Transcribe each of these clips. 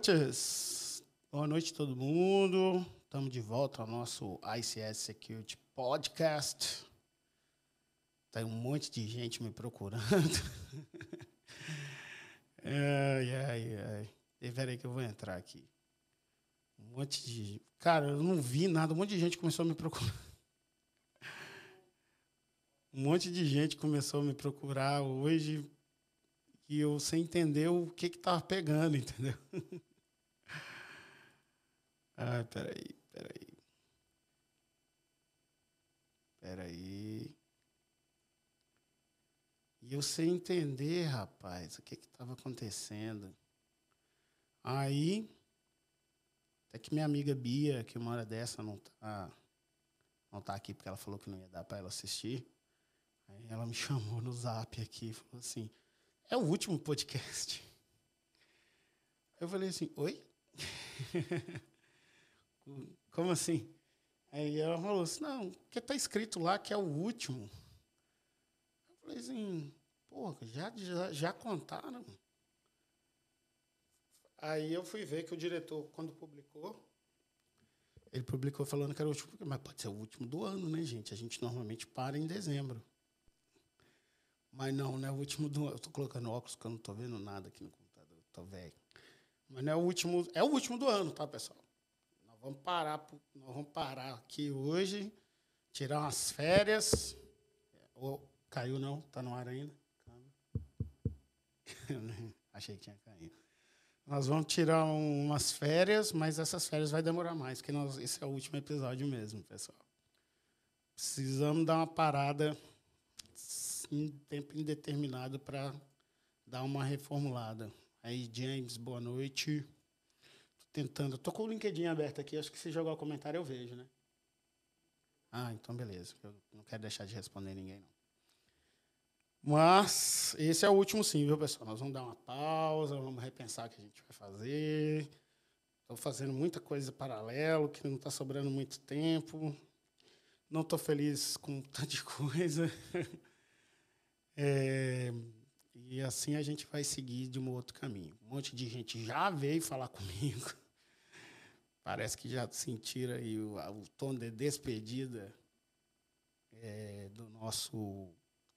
noites. Boa noite, todo mundo. Estamos de volta ao nosso ICS Security Podcast. Tem um monte de gente me procurando. ai, ai, ai. Espera aí que eu vou entrar aqui. Um monte de. Cara, eu não vi nada. Um monte de gente começou a me procurar. Um monte de gente começou a me procurar hoje e eu sem entender o que que tava pegando, entendeu? Ai, peraí, peraí. Peraí. E eu sem entender, rapaz, o que que tava acontecendo. Aí, até que minha amiga Bia, que uma hora dessa não tá, não tá aqui porque ela falou que não ia dar para ela assistir. Aí ela me chamou no zap aqui e falou assim: é o último podcast. Eu falei assim, oi? Como assim? Aí ela falou assim, não, porque tá escrito lá que é o último. Eu falei assim, porra, já, já, já contaram? Aí eu fui ver que o diretor, quando publicou, ele publicou falando que era o último, mas pode ser o último do ano, né, gente? A gente normalmente para em dezembro. Mas não, não é o último do. Eu estou colocando óculos porque eu não estou vendo nada aqui no computador. Estou velho. Mas não é o último. É o último do ano, tá, pessoal? Vamos parar, nós vamos parar aqui hoje, tirar umas férias. Ou, caiu não? Está no ar ainda? Achei que tinha caído. Nós vamos tirar um, umas férias, mas essas férias vai demorar mais, porque nós, esse é o último episódio mesmo, pessoal. Precisamos dar uma parada em tempo indeterminado para dar uma reformulada. Aí, James, boa noite. Tentando. Tô com o LinkedIn aberto aqui. Acho que se jogar o comentário eu vejo, né? Ah, então beleza. Eu não quero deixar de responder ninguém, não. Mas esse é o último sim, viu, pessoal? Nós vamos dar uma pausa, vamos repensar o que a gente vai fazer. Estou fazendo muita coisa paralelo, que não está sobrando muito tempo. Não estou feliz com tanta coisa. É, e assim a gente vai seguir de um outro caminho. Um monte de gente já veio falar comigo. Parece que já sentiram aí o, o tom de despedida é, do nosso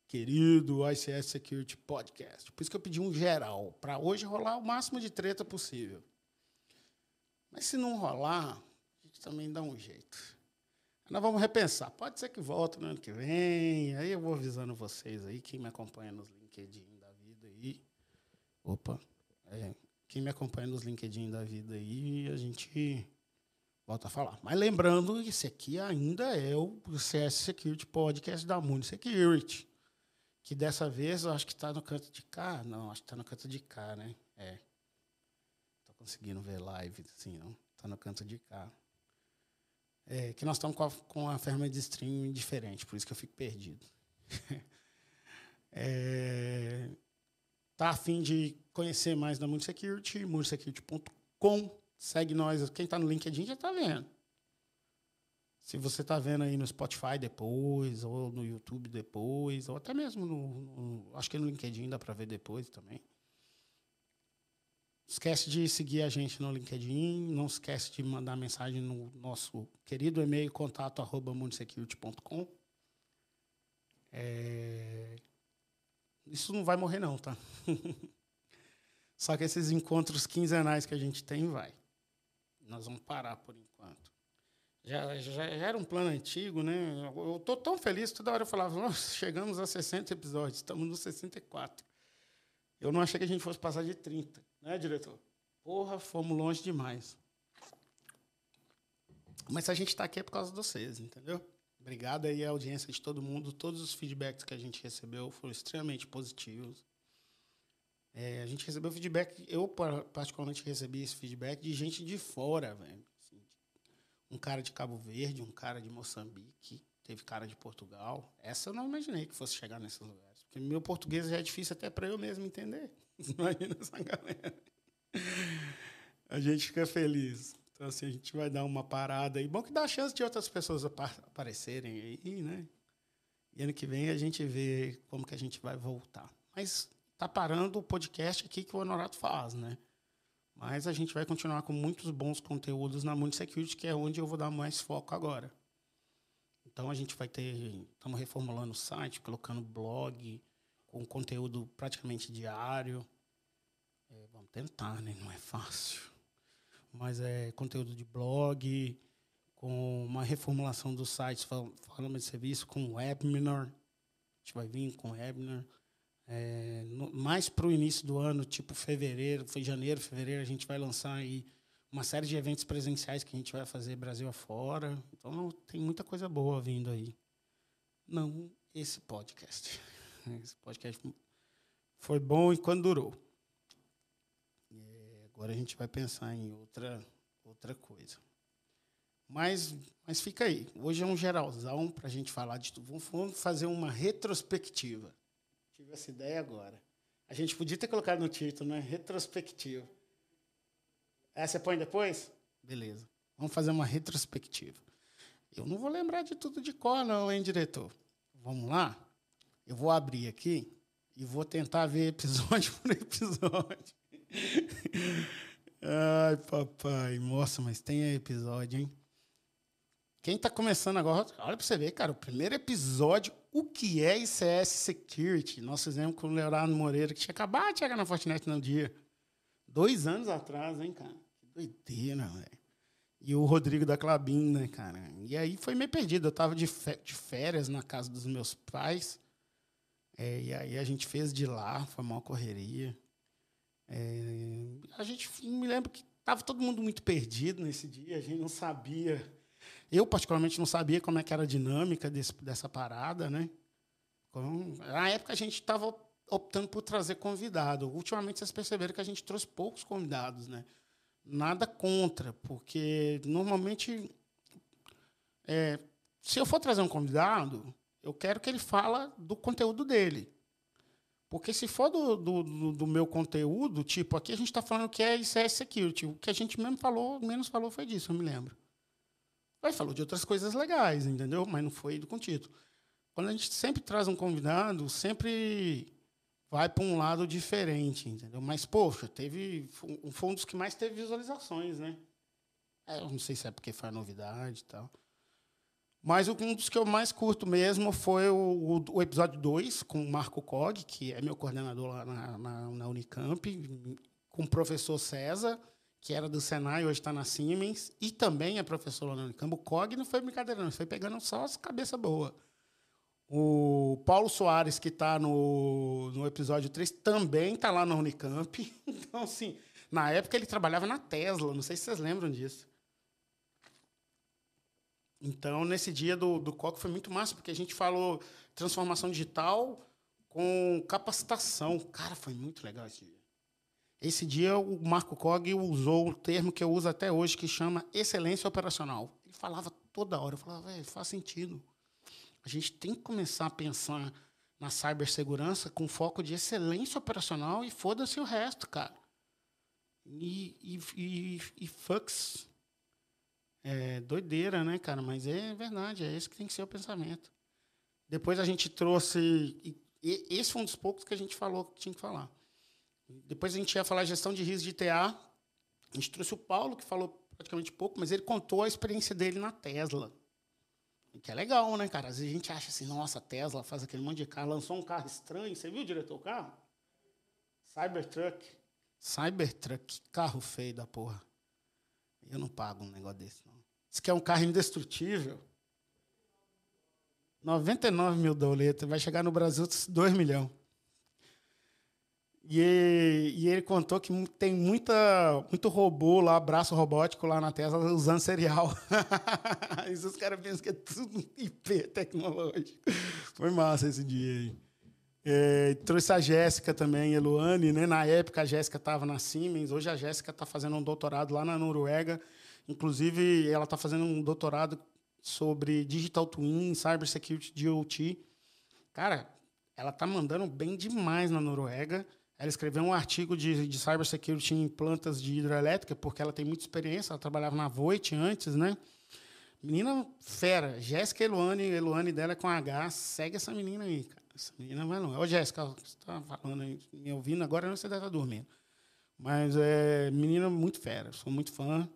querido ICS Security Podcast. Por isso que eu pedi um geral, para hoje rolar o máximo de treta possível. Mas se não rolar, a gente também dá um jeito. Nós vamos repensar. Pode ser que volte no ano que vem. Aí eu vou avisando vocês aí, quem me acompanha nos LinkedIn. Opa. É, quem me acompanha nos LinkedIn da vida aí, a gente volta a falar. Mas lembrando esse aqui ainda é o CS Security Podcast da Muni Security. Que dessa vez eu acho que está no canto de cá. Não, acho que está no canto de cá, né? É. Conseguindo ver live assim, não. Está no canto de cá. É, que nós estamos com a, com a ferramenta de streaming diferente, por isso que eu fico perdido. é, tá a fim de conhecer mais da Multisecurity, multisecurity.com. Segue nós. Quem está no LinkedIn já está vendo. Se você está vendo aí no Spotify depois, ou no YouTube depois, ou até mesmo no, no acho que no LinkedIn dá para ver depois também. Esquece de seguir a gente no LinkedIn, não esquece de mandar mensagem no nosso querido e-mail contato arroba munisecurity.com. É... Isso não vai morrer não, tá? Só que esses encontros quinzenais que a gente tem, vai. Nós vamos parar por enquanto. Já, já, era um plano antigo, né? Eu estou tão feliz, toda hora eu falava, chegamos a 60 episódios, estamos no 64. Eu não achei que a gente fosse passar de 30. Né, diretor? Porra, fomos longe demais. Mas a gente está aqui é por causa de vocês, entendeu? Obrigado aí à audiência de todo mundo. Todos os feedbacks que a gente recebeu foram extremamente positivos. É, a gente recebeu feedback, eu particularmente recebi esse feedback de gente de fora, velho. Assim, um cara de Cabo Verde, um cara de Moçambique, teve cara de Portugal. Essa eu não imaginei que fosse chegar nesses lugares. Porque meu português já é difícil até para eu mesmo entender. Imagina essa galera. A gente fica feliz. Então, assim, a gente vai dar uma parada aí. Bom que dá a chance de outras pessoas aparecerem aí, né? E ano que vem a gente vê como que a gente vai voltar. Mas tá parando o podcast aqui que o Honorato faz, né? Mas a gente vai continuar com muitos bons conteúdos na Mundo Security, que é onde eu vou dar mais foco agora. Então a gente vai ter, estamos reformulando o site, colocando blog, com conteúdo praticamente diário. É, vamos tentar, né? Não é fácil. Mas é conteúdo de blog, com uma reformulação do site, falando de serviço, com webinar. A gente vai vir com webinar. É, no, mais para o início do ano, tipo fevereiro, foi janeiro, fevereiro, a gente vai lançar aí uma série de eventos presenciais que a gente vai fazer Brasil afora. Então tem muita coisa boa vindo aí. Não esse podcast. Esse podcast foi bom enquanto durou. É, agora a gente vai pensar em outra, outra coisa. Mas, mas fica aí. Hoje é um geralzão para a gente falar de tudo. Vamos fazer uma retrospectiva. Tive essa ideia agora. A gente podia ter colocado no título, né? Retrospectiva. Essa você põe depois? Beleza. Vamos fazer uma retrospectiva. Eu não vou lembrar de tudo de cor, não, hein, diretor? Vamos lá? Eu vou abrir aqui e vou tentar ver episódio por episódio. Ai, papai. Nossa, mas tem episódio, hein? Quem está começando agora, olha para você ver, cara, o primeiro episódio, o que é ICS Security? Nós fizemos com o Leonardo Moreira, que tinha acabado de chegar na Fortinet no dia. Dois anos atrás, hein, cara? Que doideira, velho. E o Rodrigo da Clabin, né, cara? E aí foi meio perdido. Eu estava de, férias na casa dos meus pais. É, e aí a gente fez de lá, foi uma correria. É, a gente me lembro que estava todo mundo muito perdido nesse dia, a gente não sabia eu, particularmente, não sabia como é que era a dinâmica desse, dessa parada, né? Na época, a gente estava optando por trazer convidado. Ultimamente, vocês perceberam que a gente trouxe poucos convidados, né? Nada contra, porque, normalmente, é, se eu for trazer um convidado, eu quero que ele fala do conteúdo dele. Porque se for do, do, do meu conteúdo, tipo, aqui a gente está falando que é ICS Security. O que a gente mesmo falou, menos falou foi disso, eu me lembro. Aí falou de outras coisas legais, entendeu? Mas não foi do contítulo. Quando a gente sempre traz um convidado, sempre vai para um lado diferente, entendeu? Mas, poxa, teve, foi um dos que mais teve visualizações, né? É, eu não sei se é porque a novidade e tal. Mas um dos que eu mais curto mesmo foi o, o, episódio 2, com o Marco Cog, que é meu coordenador lá na, na, na Unicamp, com o professor César que era do Senai, hoje está na Siemens, e também é professor lá no Unicamp. O COG não foi brincadeira, não, foi pegando só as cabeça boa. O Paulo Soares, que está no, no episódio 3, também está lá na Unicamp. Então, assim, na época ele trabalhava na Tesla, não sei se vocês lembram disso. Então, nesse dia do, do COG foi muito massa, porque a gente falou transformação digital com capacitação. Cara, foi muito legal esse dia. Esse dia o Marco Cog usou o termo que eu uso até hoje, que chama excelência operacional. Ele falava toda hora, eu falava, faz sentido. A gente tem que começar a pensar na cibersegurança com foco de excelência operacional e foda-se o resto, cara. E, e, e, e fucks. É doideira, né, cara? Mas é verdade, é esse que tem que ser o pensamento. Depois a gente trouxe. E, esse foi um dos poucos que a gente falou que tinha que falar. Depois a gente ia falar gestão de risco de TA. A gente trouxe o Paulo, que falou praticamente pouco, mas ele contou a experiência dele na Tesla. Que é legal, né, cara? Às vezes a gente acha assim, nossa, Tesla faz aquele monte de carro, lançou um carro estranho. Você viu, diretor, o carro? Cybertruck. Cybertruck, carro feio da porra. Eu não pago um negócio desse, não. Isso que é um carro indestrutível. 99 mil doletas, vai chegar no Brasil 2 milhões. E, e, ele contou que tem muita, muito robô lá, braço robótico lá na Tesla usando cereal. Isso os caras pensam que é tudo IP tecnológico. Foi massa esse dia aí. É, trouxe a Jéssica também, Eluane, né? Na época a Jéssica estava na Siemens, hoje a Jéssica está fazendo um doutorado lá na Noruega. Inclusive, ela está fazendo um doutorado sobre Digital Twin, Cybersecurity, DOT. Cara, ela está mandando bem demais na Noruega. Ela escreveu um artigo de, de cybersecurity em plantas de hidrelétrica, porque ela tem muita experiência, ela trabalhava na Voit antes, né? Menina fera, Jéssica Eluane, Eluane dela é com H, segue essa menina aí, cara. Essa menina vai longe. Ô, Jéssica, você está falando aí, me ouvindo agora, você deve estar dormindo. Mas é menina muito fera, sou muito fã.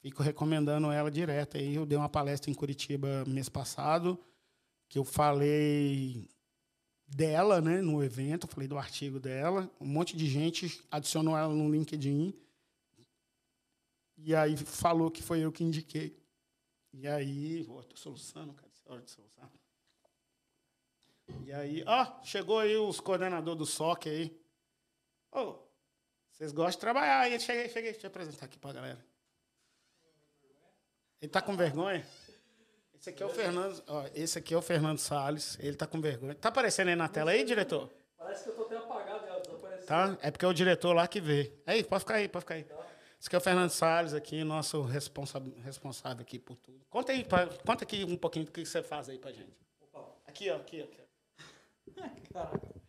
Fico recomendando ela direto. Aí eu dei uma palestra em Curitiba mês passado, que eu falei dela, né, no evento, falei do artigo dela. Um monte de gente adicionou ela no LinkedIn. E aí falou que foi eu que indiquei. E aí, oh, tô soluçando, cara, é hora de soluçar. E aí, ó, chegou aí os coordenadores do SOC aí. Ô, oh, vocês gostam de trabalhar aí. Cheguei, cheguei, deixa eu apresentar aqui pra galera. Ele tá com vergonha? Esse aqui é o Fernando, ó, esse aqui é o Fernando Salles, ele tá com vergonha. Tá aparecendo aí na tela aí, diretor? Parece que eu tô até apagado, ela desapareceu. Tá? É porque é o diretor lá que vê. Aí, pode ficar aí, pode ficar aí. Tá. Esse aqui é o Fernando Salles aqui, nosso responsável, responsável aqui por tudo. Conta aí, pra, conta aqui um pouquinho do que você faz aí pra gente. Opa. Aqui, ó, aqui, aqui.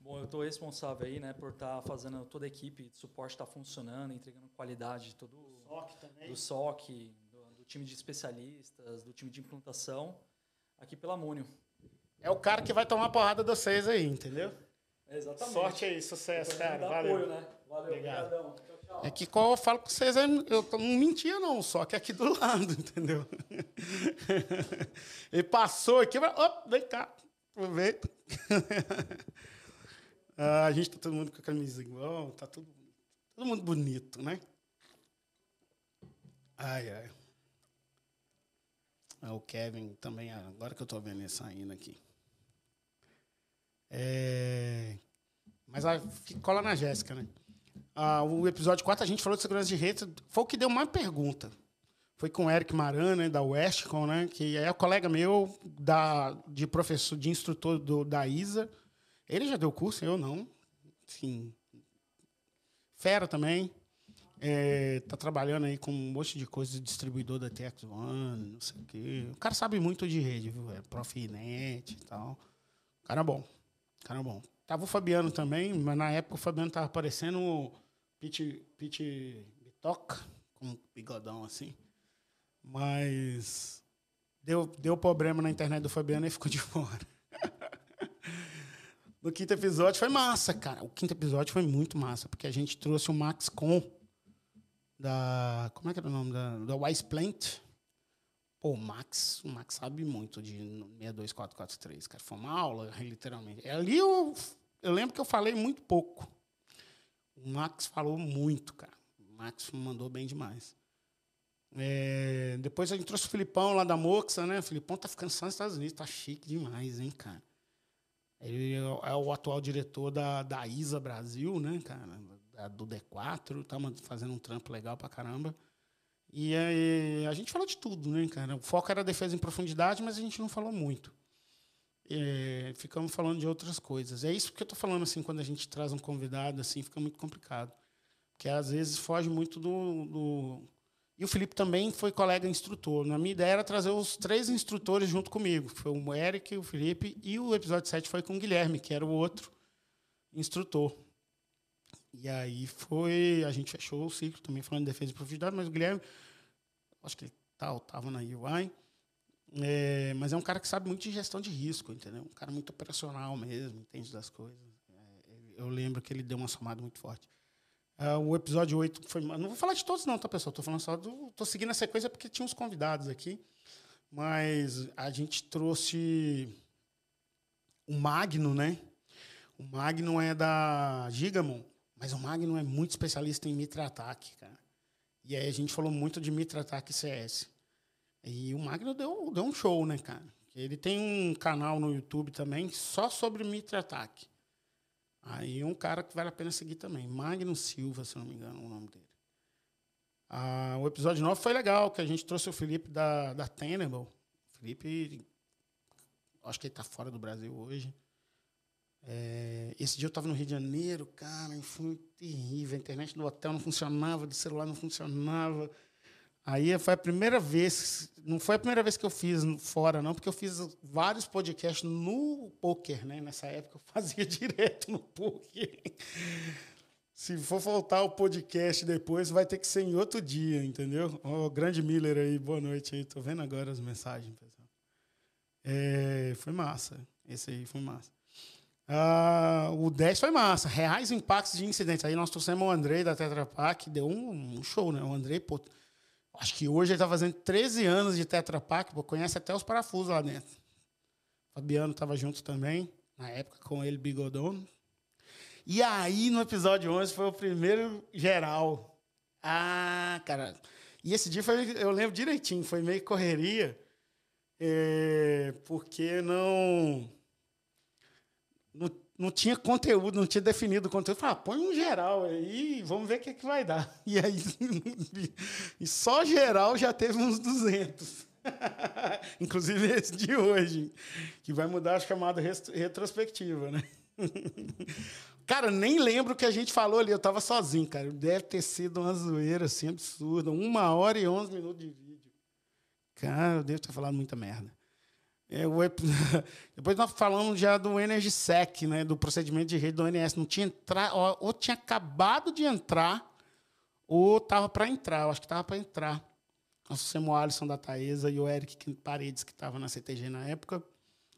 Bom, eu estou responsável aí, né, por estar tá fazendo toda a equipe de suporte estar tá funcionando, entregando qualidade de todo SOC também. do SOC, do, time de especialistas, do time de implantação, aqui pela Múnio. É o cara que vai tomar porrada de vocês aí, entendeu? É exatamente. Sorte aí, sucesso, cara. Valeu. Apoio, né? Valeu, obrigado. Tchau, tchau. É que qual eu falo com vocês, eu não mentia não, só que é aqui do lado, entendeu? Ele passou aqui, opa, vem cá, aproveita. Ah, a gente tá todo mundo com a camisa igual, tá tudo, todo mundo bonito, né? Ai, ai. Ah, o Kevin também, agora que eu tô vendo ele saindo aqui. É... Mas a, cola na Jéssica, né? Ah, o episódio 4 a gente falou de segurança de rede, foi o que deu uma pergunta. Foi com o Eric Maran, né, da Westcom, né, que é colega meu da, de professor, de instrutor do, da ISA. Ele já deu curso, eu não. Sim. Fera também. É, tá trabalhando aí com um monte de coisa, distribuidor da TX One, não sei o quê. O cara sabe muito de rede, viu? É Profinet e tal. Cara bom. Cara bom. Tava o Fabiano também, mas na época o Fabiano tava parecendo o Pete, Pete Bitoca, com um bigodão assim. Mas deu, deu problema na internet do Fabiano e ficou de fora no quinto episódio foi massa, cara. O quinto episódio foi muito massa, porque a gente trouxe o Max Com da. Como é que era o nome? Da, da Wise Plant. Pô, o Max, o Max sabe muito de 62443, cara. Foi uma aula, literalmente. Ali eu, eu lembro que eu falei muito pouco. O Max falou muito, cara. O Max mandou bem demais. É, depois a gente trouxe o Filipão lá da Moxa, né? O Filipão tá ficando só nos Estados Unidos, tá chique demais, hein, cara. Ele é o atual diretor da, da ISA Brasil, né, cara? Do D4, tá fazendo um trampo legal pra caramba. E aí, a gente falou de tudo, né, cara? O foco era defesa em profundidade, mas a gente não falou muito. É, ficamos falando de outras coisas. É isso que eu estou falando, assim, quando a gente traz um convidado, assim, fica muito complicado. Porque às vezes foge muito do, do e o Felipe também foi colega instrutor. A minha ideia era trazer os três instrutores junto comigo. Foi o Eric, o Felipe e o episódio 7 foi com o Guilherme, que era o outro instrutor. E aí foi, a gente fechou o ciclo também falando de defesa e profundidade, mas o Guilherme, acho que ele estava tá, na UI, é, mas é um cara que sabe muito de gestão de risco, entendeu? Um cara muito operacional mesmo, entende das coisas. É, eu lembro que ele deu uma somada muito forte. Uh, o episódio 8 foi. Não vou falar de todos, não, tá, pessoal? Estou falando só do. Estou seguindo a sequência porque tinha uns convidados aqui. Mas a gente trouxe o Magno, né? O Magno é da Gigamon, mas o Magno é muito especialista em Mitra Attack, cara. E aí a gente falou muito de Mitra Attack CS. E o Magno deu, deu um show, né, cara? Ele tem um canal no YouTube também só sobre Mitra Attack. Aí um cara que vale a pena seguir também, Magno Silva, se não me engano, o nome dele. Ah, o episódio 9 foi legal, que a gente trouxe o Felipe da, da Tenable. O Felipe, acho que ele está fora do Brasil hoje. É, esse dia eu estava no Rio de Janeiro, cara, foi terrível. A internet do hotel não funcionava, do celular não funcionava. Aí foi a primeira vez, não foi a primeira vez que eu fiz fora, não, porque eu fiz vários podcasts no poker, né? Nessa época eu fazia direto no poker. Se for faltar o podcast depois, vai ter que ser em outro dia, entendeu? O oh, grande Miller aí, boa noite aí. Tô vendo agora as mensagens, pessoal. É, foi massa. Esse aí foi massa. Ah, o 10 foi massa. Reais impactos de incidentes. Aí nós trouxemos o Andrei da Tetra Pak, deu um, um show, né? O Andrei, pô, acho que hoje ele está fazendo 13 anos de Tetra Pak, pô, conhece até os parafusos lá dentro. O Fabiano estava junto também, na época, com ele, Bigodon. E aí, no episódio 11, foi o primeiro geral. Ah, cara. E esse dia foi, eu lembro direitinho, foi meio correria, é, porque não não, tinha conteúdo, não tinha definido o conteúdo. Falei, ah, põe um geral aí, vamos ver o que, é que vai dar. E aí, e só geral já teve uns 200. Inclusive esse de hoje, que vai mudar a chamada retrospectiva, né? Cara, nem lembro o que a gente falou ali, eu estava sozinho, cara. Deve ter sido uma zoeira assim absurda. Uma hora e onze minutos de vídeo. Cara, eu devo ter falado muita merda. É, depois nós falamos já do EnergySec, né, do procedimento de rede do ONS. Não tinha entrar, ou, ou tinha acabado de entrar, ou estava para entrar. Eu acho que estava para entrar. Nós trouxemos o Alisson da Taesa e o Eric Paredes, que estava na CTG na época.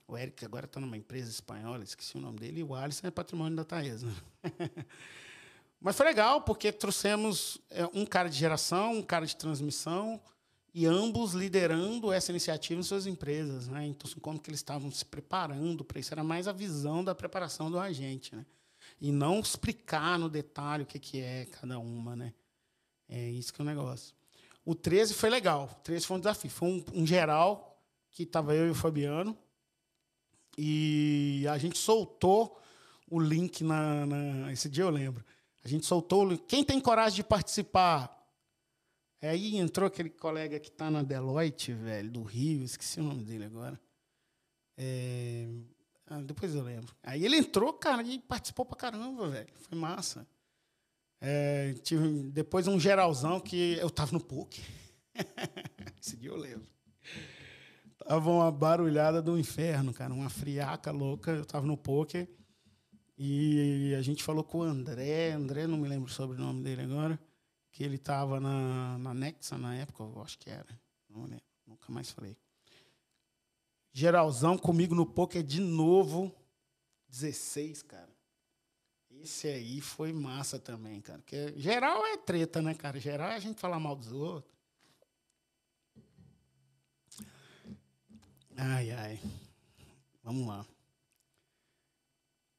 O Eric agora está numa empresa espanhola, esqueci o nome dele, e o Alisson é patrimônio da Taesa. Mas foi legal, porque trouxemos é, um cara de geração, um cara de transmissão, e ambos liderando essa iniciativa em suas empresas. Né? Então, assim, como que eles estavam se preparando para isso? Era mais a visão da preparação do agente. Né? E não explicar no detalhe o que, que é cada uma. Né? É isso que é o negócio. O 13 foi legal. O 13 foi um desafio. Foi um, um geral que estava eu e o Fabiano. E a gente soltou o link na, na, Esse dia eu lembro. A gente soltou o link. Quem tem coragem de participar? Aí entrou aquele colega que está na Deloitte, velho, do Rio, esqueci o nome dele agora. É... Ah, depois eu lembro. Aí ele entrou, cara, e participou pra caramba, velho. Foi massa. É, tive depois um geralzão que eu tava no PUC. Esse dia eu lembro. Tava uma barulhada do inferno, cara, uma friaca louca. Eu tava no poker e a gente falou com o André. André, não me lembro sobre o sobrenome dele agora que ele estava na, na Nexa na época, eu acho que era. Não lembro, nunca mais falei. Geralzão comigo no poker de novo, 16, cara. Esse aí foi massa também, cara. Porque geral é treta, né, cara? Geral é a gente falar mal dos outros. Ai, ai. Vamos lá.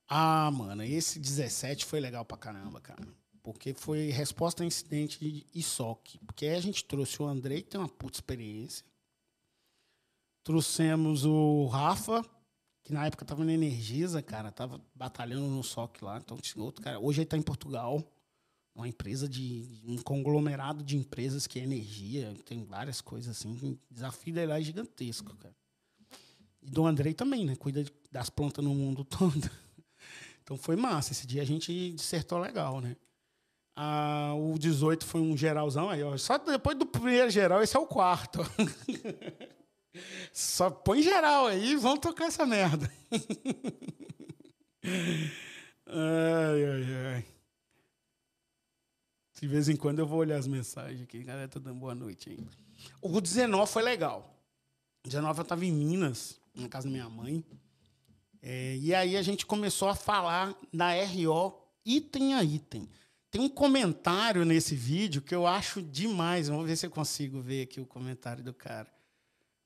Ah, mano, esse 17 foi legal pra caramba, cara porque foi resposta a incidente de ISOC. Porque aí a gente trouxe o Andrei, que tem uma puta experiência. Trouxemos o Rafa, que na época estava na Energisa, cara, estava batalhando no SOC lá. Então, outro cara. Hoje ele está em Portugal, uma empresa de. um conglomerado de empresas que é energia, tem várias coisas assim. O desafio dele lá é gigantesco, cara. E do Andrei também, né? Cuida das plantas no mundo todo. Então foi massa. Esse dia a gente dissertou legal, né? Ah, o 18 foi um geralzão aí, ó. Só depois do primeiro geral, esse é o quarto. Só põe geral aí e vamos tocar essa merda. ai, ai, ai. De vez em quando eu vou olhar as mensagens aqui. Galera, tá dando boa noite aí. O 19 foi legal. O 19 eu estava em Minas, na casa da minha mãe. É, e aí a gente começou a falar da RO item a item. Tem um comentário nesse vídeo que eu acho demais. Vamos ver se eu consigo ver aqui o comentário do cara.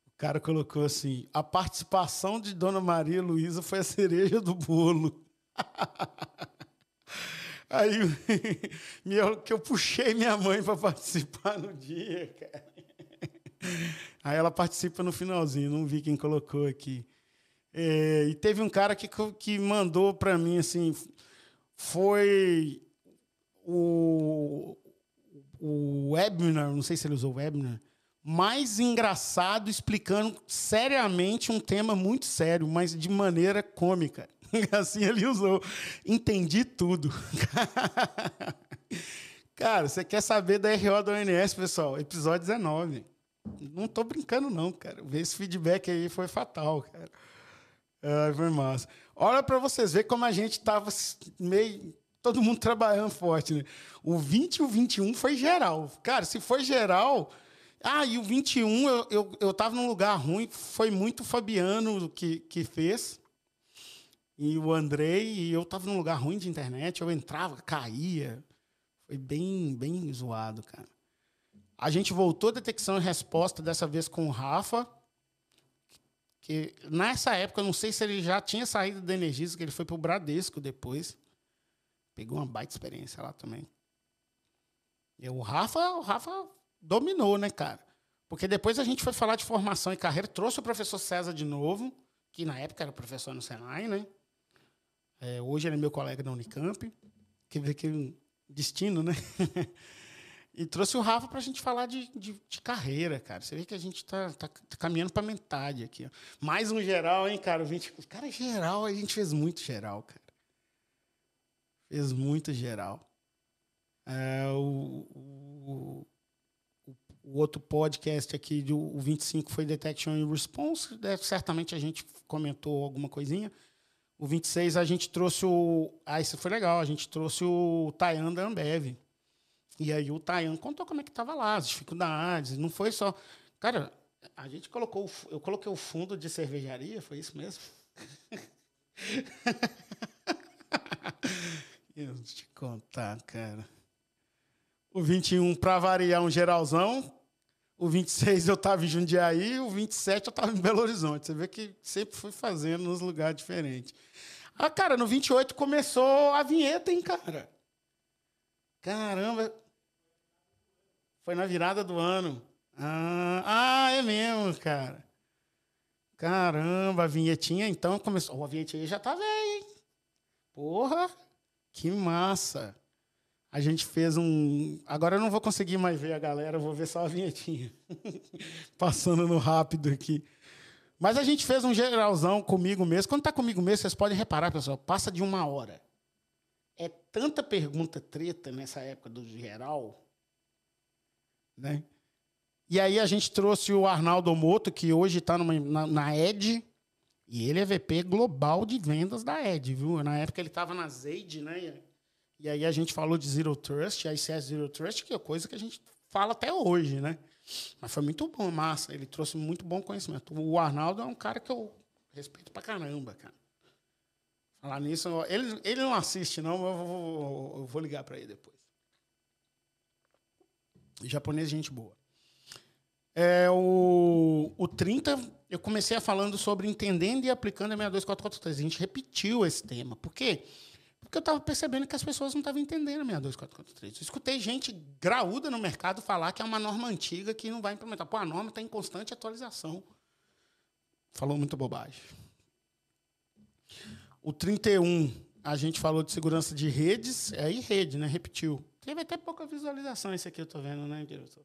O cara colocou assim: a participação de Dona Maria Luísa foi a cereja do bolo. Aí que eu puxei minha mãe para participar no dia, cara. Aí ela participa no finalzinho, não vi quem colocou aqui. É, e teve um cara que, que mandou para mim assim, foi o, o webinar, não sei se ele usou webinar, mais engraçado, explicando seriamente um tema muito sério, mas de maneira cômica. Assim ele usou. Entendi tudo. cara, você quer saber da RO da ONS, pessoal? Episódio 19. Não estou brincando, não, cara. Esse feedback aí foi fatal, cara. Ah, foi massa. Olha para vocês verem como a gente estava meio todo mundo trabalhando forte, né? O 20 e o 21 foi geral. Cara, se foi geral. Ah, e o 21 eu, eu, eu tava num lugar ruim, foi muito Fabiano que, que fez. e o Andrei, e eu tava num lugar ruim de internet, eu entrava, caía. Foi bem, bem zoado, cara. A gente voltou a detecção e resposta, dessa vez com o Rafa, que nessa época, eu não sei se ele já tinha saído da Energisa, que ele foi pro Bradesco depois. Pegou uma baita experiência lá também. E o Rafa, o Rafa dominou, né, cara? Porque depois a gente foi falar de formação e carreira, trouxe o professor César de novo, que na época era professor no Senai, né? É, hoje ele é meu colega da Unicamp. Que vê que destino, né? e trouxe o Rafa para a gente falar de, de, de, carreira, cara. Você vê que a gente está tá, tá caminhando para metade aqui. Ó. Mais um geral, hein, cara? 20... Cara, geral, a gente fez muito geral, cara. Fez muito geral. É, o, o, o, outro podcast aqui, do, o 25, foi Detection and Response. Deve, certamente a gente comentou alguma coisinha. O 26 a gente trouxe o. Ah, isso foi legal. A gente trouxe o Tayan da Ambev. E aí o Tayan contou como é que estava lá, as dificuldades. Não foi só. Cara, a gente colocou. Eu coloquei o fundo de cervejaria, foi isso mesmo? eu te contar, cara. O 21, para variar, um geralzão. O 26 eu estava em Jundiaí, o 27 eu estava em Belo Horizonte. Você vê que sempre fui fazendo nos lugares diferentes. Ah, cara, no 28 começou a vinheta, hein, cara? Caramba. Foi na virada do ano. Ah, ah é mesmo, cara. Caramba, a vinhetinha então começou. Oh, a vinhetinha já tá velha, hein? Porra, que massa. A gente fez um. Agora eu não vou conseguir mais ver a galera, vou ver só a vinhetinha. Passando no rápido aqui. Mas a gente fez um geralzão comigo mesmo. Quando está comigo mesmo, vocês podem reparar, pessoal, passa de uma hora. É tanta pergunta treta nessa época do geral. Né? E aí a gente trouxe o Arnaldo Moto, que hoje está na, na ED, e ele é VP global de vendas da ED, viu? Na época ele estava na Zaid, né? E aí a gente falou de Zero Trust, a ICS Zero Trust, que é coisa que a gente fala até hoje, né? Mas foi muito bom, massa. Ele trouxe muito bom conhecimento. O Arnaldo é um cara que eu respeito pra caramba, cara. Falar nisso, ele, ele não assiste, não, eu vou, eu vou ligar para ele depois. Japonês, gente boa. É, o, o 30, eu comecei falando sobre entendendo e aplicando a 62443. A gente repetiu esse tema. Por quê? Porque porque eu estava percebendo que as pessoas não estavam entendendo a 62443. Eu escutei gente graúda no mercado falar que é uma norma antiga que não vai implementar. Pô, a norma está em constante atualização. Falou muita bobagem. O 31, a gente falou de segurança de redes, é aí rede, né? Repetiu. Teve até pouca visualização esse aqui, eu estou vendo, né, diretor?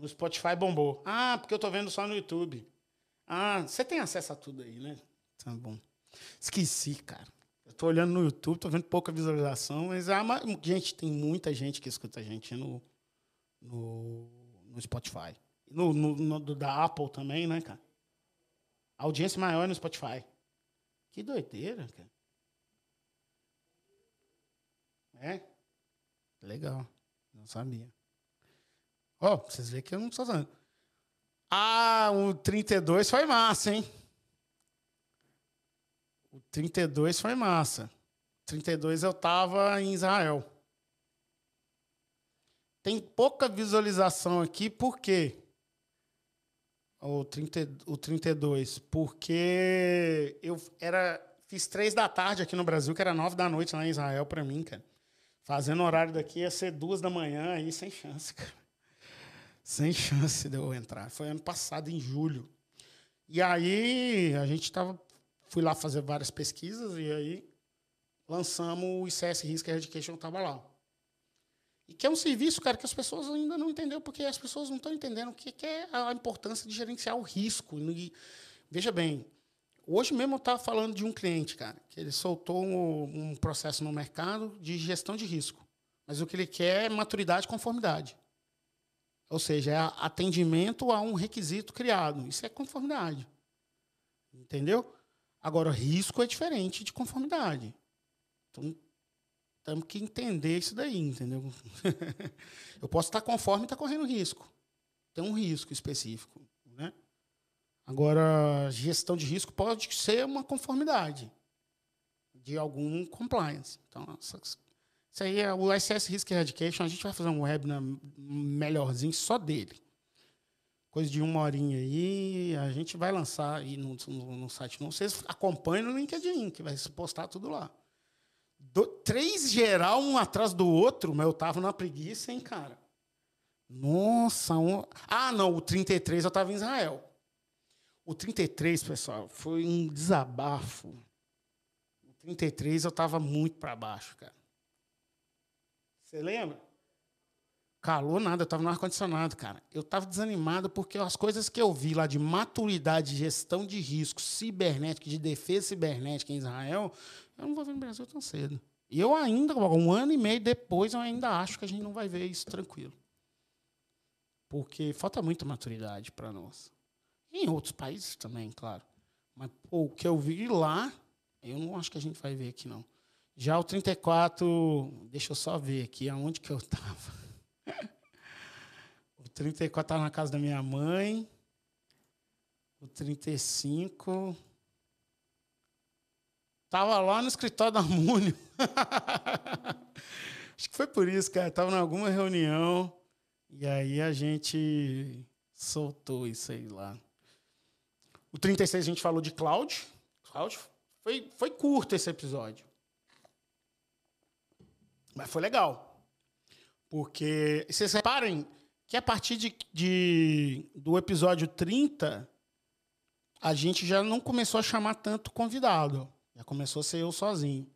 No Spotify bombou. Ah, porque eu estou vendo só no YouTube. Ah, você tem acesso a tudo aí, né? Tá bom. Esqueci, cara. Eu tô olhando no YouTube, tô vendo pouca visualização, mas a gente tem muita gente que escuta a gente no, no, no Spotify. No, no, no, da Apple também, né, cara? A audiência maior é no Spotify. Que doideira, cara. É? Legal. Não sabia. Ó, oh, vocês veem que eu não estou falando. Ah, o 32 foi massa, hein? O 32 foi massa. 32 eu estava em Israel. Tem pouca visualização aqui, por quê? O, 30, o 32, porque eu era fiz três da tarde aqui no Brasil, que era nove da noite lá em Israel para mim, cara. Fazendo horário daqui ia ser duas da manhã, aí sem chance, cara. Sem chance de eu entrar. Foi ano passado, em julho. E aí a gente estava fui lá fazer várias pesquisas e aí lançamos o ICS Risk Education estava lá. E que é um serviço, cara, que as pessoas ainda não entenderam, porque as pessoas não estão entendendo o que, que é a importância de gerenciar o risco. E, veja bem, hoje mesmo eu estava falando de um cliente, cara, que ele soltou um, um, processo no mercado de gestão de risco. Mas o que ele quer é maturidade e conformidade. Ou seja, é atendimento a um requisito criado. Isso é conformidade. Entendeu? Agora, risco é diferente de conformidade. Então, temos que entender isso daí, entendeu? eu posso estar conforme e estar correndo risco. Tem um risco específico. Né? Agora, gestão de risco pode ser uma conformidade de algum compliance. Então, isso aí é o ICS Risk Eradication. A gente vai fazer um webinar melhorzinho só dele. Coisa de uma horinha aí, a gente vai lançar aí no, no, no site. Não, vocês acompanhem no LinkedIn, que vai se postar tudo lá. Do, três geral, um atrás do outro, mas eu tava na preguiça, hein, cara? Nossa, um... ah, não, o 33 eu tava em Israel. O 33, pessoal, foi um desabafo. O 33 eu tava muito para baixo, cara. Você lembra? Calor nada, eu estava no ar-condicionado, cara. Eu estava desanimado porque as coisas que eu vi lá de maturidade, gestão de risco, cibernética, de defesa cibernética em Israel, eu não vou ver no Brasil tão cedo. E eu ainda, um ano e meio depois, eu ainda acho que a gente não vai ver isso tranquilo. Porque falta muita maturidade para nós. E em outros países também, claro. Mas pô, o que eu vi lá, eu não acho que a gente vai ver aqui, não. Já o 34, deixa eu só ver aqui aonde que eu estava. o 34 estava na casa da minha mãe. O 35 estava lá no escritório da Múnio. Acho que foi por isso, cara. Estava em alguma reunião e aí a gente soltou isso aí lá. O 36 a gente falou de cloud. Cloud foi, foi curto esse episódio. Mas foi legal. Porque vocês reparem que a partir de, de, do episódio 30, a gente já não começou a chamar tanto convidado. Já começou a ser eu sozinho.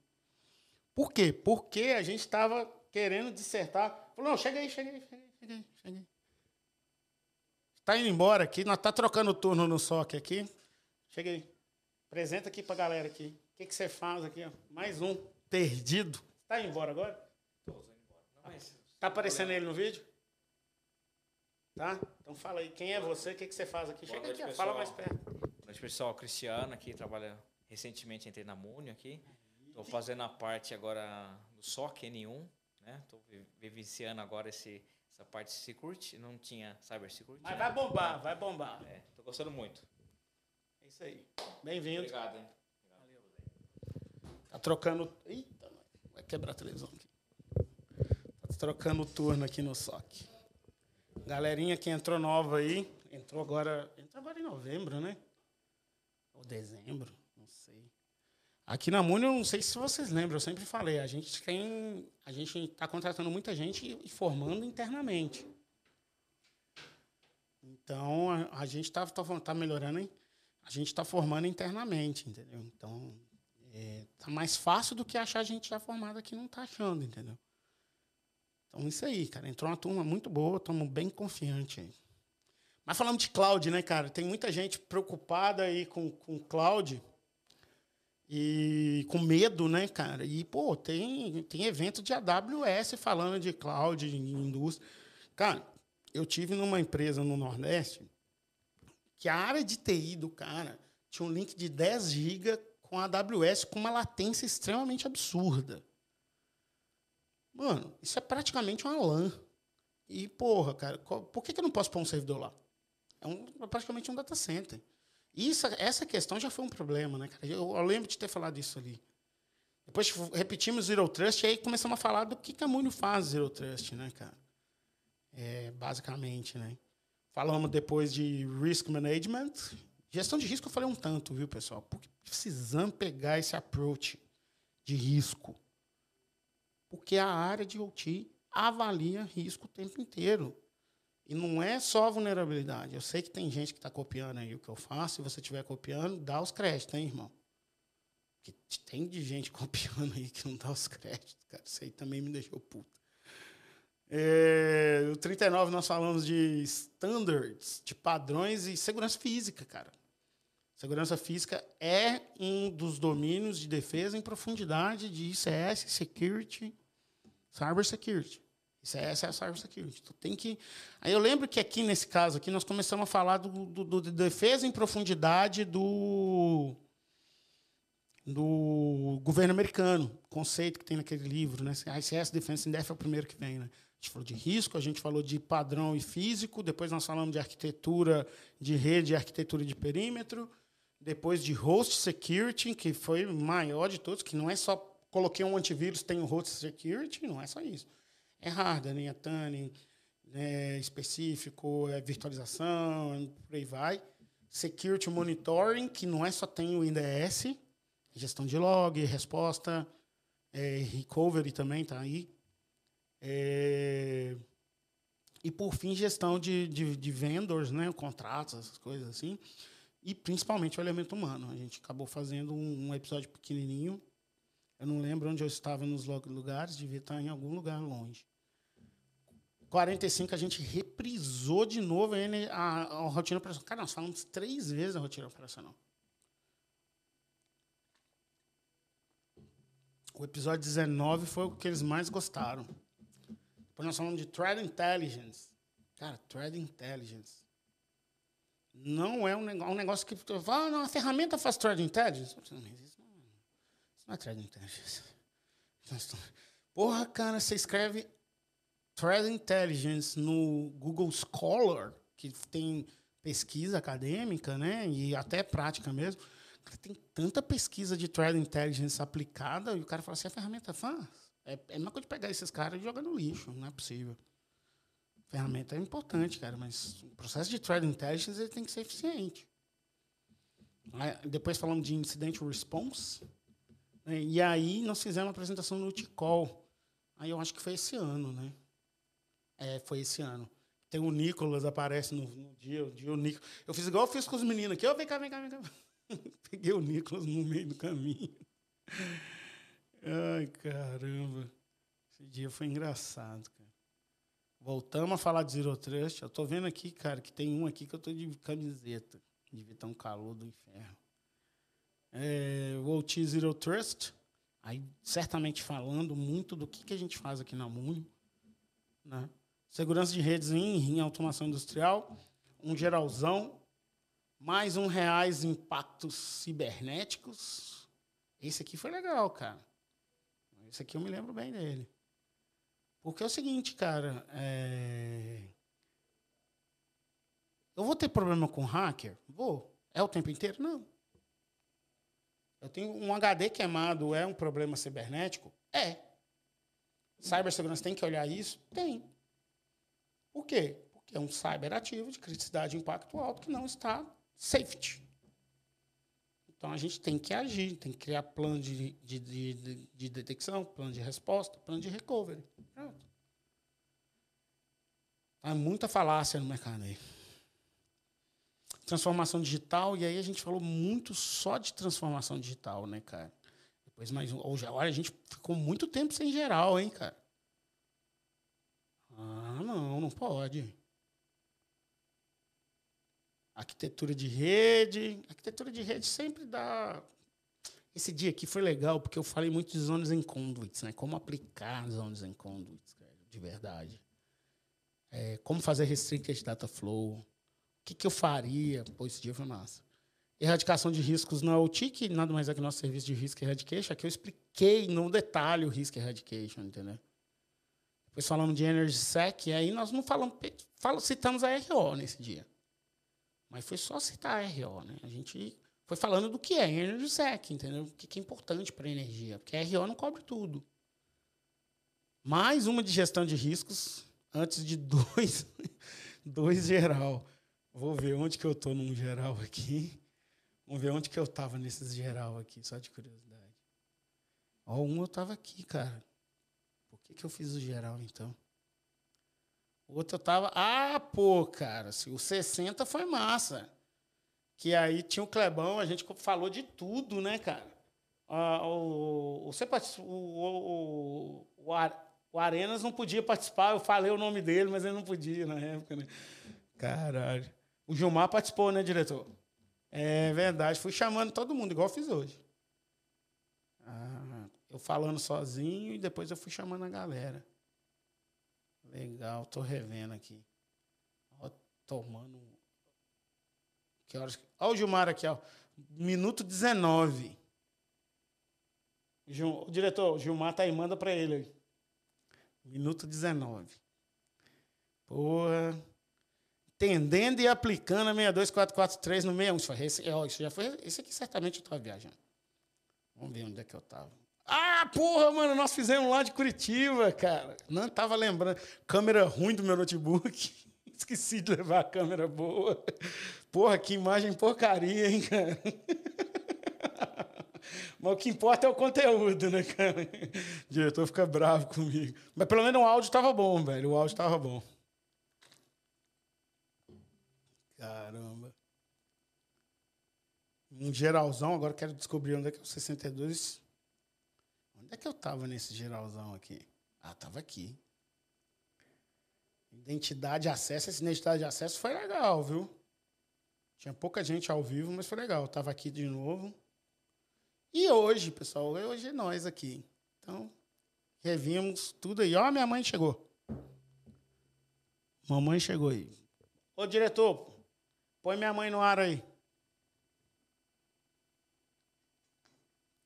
Por quê? Porque a gente estava querendo dissertar. Falou, não, chega aí, chega aí, chega aí, chega aí. Está indo embora aqui, nós tá trocando turno no SOC aqui. Chega aí. Apresenta aqui para a galera aqui. O que, que você faz aqui? Ó? Mais um perdido. Está indo embora agora? Tá aparecendo ele no vídeo? Tá? Então fala aí, quem é você, o que, que você faz aqui? Chega aqui, pessoal. fala mais perto. Boa noite, pessoal. Cristiano aqui, trabalha recentemente, entrei na Múnio aqui. Estou fazendo a parte agora do SOC N1, né? Estou vivenciando agora esse, essa parte de security, não tinha cyber security. Mas né? vai bombar, vai bombar. É, tô gostando muito. É isso aí. Bem-vindo. Obrigado, hein? Valeu. Tá trocando. Eita, vai quebrar a televisão aqui. Trocando turno aqui no SOC. Galerinha que entrou nova aí, entrou agora, entrou agora em novembro, né? Ou dezembro, não sei. Aqui na Muni, eu não sei se vocês lembram, eu sempre falei, a gente tem, a gente está contratando muita gente e formando internamente. Então, a, a gente está tá, tá melhorando, hein? A gente está formando internamente, entendeu? Então, é, tá mais fácil do que achar a gente já formado aqui não está achando, entendeu? Então, isso aí, cara. Entrou uma turma muito boa, estamos bem confiantes aí. Mas falando de cloud, né, cara? Tem muita gente preocupada aí com, com cloud e com medo, né, cara? E, pô, tem, tem evento de AWS falando de cloud, de indústria. Cara, eu tive numa empresa no Nordeste que a área de TI do cara tinha um link de 10 GB com a AWS com uma latência extremamente absurda. Mano, isso é praticamente uma LAN. E, porra, cara, por que, que eu não posso pôr um servidor lá? É, um, é praticamente um data center. Isso, essa questão já foi um problema, né, cara? Eu, eu lembro de ter falado isso ali. Depois repetimos Zero Trust e aí começamos a falar do que, a Munio faz Zero Trust, né, cara? É, basicamente, né? Falamos depois de Risk Management. Gestão de risco eu falei um tanto, viu, pessoal? Porque precisamos pegar esse approach de risco porque a área de OT avalia risco o tempo inteiro. E não é só vulnerabilidade. Eu sei que tem gente que está copiando aí o que eu faço. Se você estiver copiando, dá os créditos, hein, irmão? Porque tem de gente copiando aí que não dá os créditos, cara. Isso aí também me deixou puto. É, o 39 nós falamos de standards, de padrões e segurança física, cara. Segurança física é um dos domínios de defesa em profundidade de ICS, security Cyber security. Isso é, essa é a cyber security. Tem que. Aí eu lembro que aqui nesse caso aqui nós começamos a falar do, do, do defesa em profundidade do do governo americano, conceito que tem naquele livro, né? ICS Defense in Depth é o primeiro que vem, né? gente falou de risco, a gente falou de padrão e físico, depois nós falamos de arquitetura de rede arquitetura de perímetro, depois de host security, que foi o maior de todos, que não é só coloquei um antivírus, tem um host security, não é só isso. É hardware, é tuning, é específico, é virtualização, por aí vai. Security monitoring, que não é só tem o IDS, gestão de log, resposta, é, recovery também está aí. É, e, por fim, gestão de, de, de vendors, né, contratos, essas coisas assim. E, principalmente, o elemento humano. A gente acabou fazendo um, um episódio pequenininho. Eu não lembro onde eu estava nos lugares, devia estar em algum lugar longe. 45 a gente reprisou de novo a, a, a rotina operacional. Cara, nós falamos três vezes a rotina operacional. O episódio 19 foi o que eles mais gostaram. Depois nós falamos de Threat Intelligence. Cara, Threat Intelligence. Não é um negócio, um negócio que ah, não, a ferramenta faz Threat Intelligence. Não, é Threat Intelligence. Porra, cara, você escreve Threat Intelligence no Google Scholar, que tem pesquisa acadêmica, né, e até prática mesmo. tem tanta pesquisa de Threat Intelligence aplicada e o cara fala assim, a ferramenta faz. É, é uma coisa de pegar esses caras e jogar no lixo, não é possível. A ferramenta é importante, cara, mas o processo de Threat Intelligence ele tem que ser eficiente. Aí, depois falamos de Incident Response, né, e aí nós fizemos uma apresentação no Ticol. Aí eu acho que foi esse ano, né? É, foi esse ano. Tem o Nicolas, aparece no, no dia, o dia o Nicolas. Eu fiz igual eu fiz com os meninos aqui. Eu, vem cá, vem cá, vem cá. Peguei o Nicolas no meio do caminho. Ai, caramba. Esse dia foi engraçado, cara. Voltamos a falar de Zero Trust. Eu tô vendo aqui, cara, que tem um aqui que eu tô de camiseta. Estar um calor do inferno. É, o OT Zero Trust. Aí, certamente falando muito do que, que a gente faz aqui na Munho. Né? Segurança de redes em, em automação industrial, um geralzão, mais um reais impactos cibernéticos. Esse aqui foi legal, cara. Esse aqui eu me lembro bem dele. Porque é o seguinte, cara, é... eu vou ter problema com hacker? Vou. É o tempo inteiro? Não. Eu tenho um HD queimado, é um problema cibernético? É. Cibersegurança tem que olhar isso? Tem. Por quê? Porque é um cyberativo de criticidade de impacto alto que não está safety. Então a gente tem que agir, tem que criar plano de, de, de, de detecção, plano de resposta, plano de recovery. Pronto. Há muita falácia no mercado aí. Transformação digital, e aí a gente falou muito só de transformação digital, né, cara? Depois mais um. Agora a gente ficou muito tempo sem geral, hein, cara? Ah, não, não pode. Arquitetura de rede. Arquitetura de rede sempre dá. Esse dia aqui foi legal, porque eu falei muito de zonas em conduits, né? Como aplicar zonas em conduits, cara, de verdade. É, como fazer restricted data flow. O que, que eu faria? Pô, esse dia foi massa. Erradicação de riscos na OT, que nada mais é que nosso serviço de Risk Eradication. Aqui eu expliquei no detalhe o Risk Eradication, entendeu? Depois falamos de Energy Sec, e aí nós não falamos, falamos, citamos a RO nesse dia. Mas foi só citar a RO, né? A gente foi falando do que é Energy Sec, entendeu? O que é importante para a energia, porque a RO não cobre tudo. Mais uma de gestão de riscos, antes de dois, dois geral. Vou ver onde que eu estou num geral aqui. Vamos ver onde que eu estava nesses geral aqui, só de curiosidade. Ó, um eu estava aqui, cara. Por que, que eu fiz o geral, então? O outro eu estava... Ah, pô, cara, o 60 foi massa. Que aí tinha o Clebão, a gente falou de tudo, né, cara? Ah, o, você o, o, o, o Arenas não podia participar, eu falei o nome dele, mas ele não podia na época, né? Caralho. O Gilmar participou, né, diretor? É verdade, fui chamando todo mundo, igual fiz hoje. Ah, eu falando sozinho e depois eu fui chamando a galera. Legal, tô revendo aqui. Ó, tomando. Que horas. Ó, o Gilmar aqui, ó. Minuto 19. O diretor, o Gilmar tá aí, manda para ele aí. Minuto 19. Porra. Entendendo e aplicando a 62443 no 61. Isso, foi, esse, ó, isso já foi. Esse aqui certamente eu estava viajando. Vamos ver onde é que eu estava. Ah, porra, mano, nós fizemos lá de Curitiba, cara. Não tava lembrando. Câmera ruim do meu notebook. Esqueci de levar a câmera boa. Porra, que imagem porcaria, hein, cara? Mas o que importa é o conteúdo, né, cara? O diretor fica bravo comigo. Mas pelo menos o áudio estava bom, velho. O áudio estava bom. Caramba. Um geralzão, agora quero descobrir onde é que é o 62. Onde é que eu estava nesse geralzão aqui? Ah, estava aqui. Identidade de acesso. Essa identidade de acesso foi legal, viu? Tinha pouca gente ao vivo, mas foi legal. Estava aqui de novo. E hoje, pessoal, hoje é nós aqui. Então, revimos tudo aí. Ó, minha mãe chegou. Mamãe chegou aí. Ô, diretor, põe minha mãe no ar aí.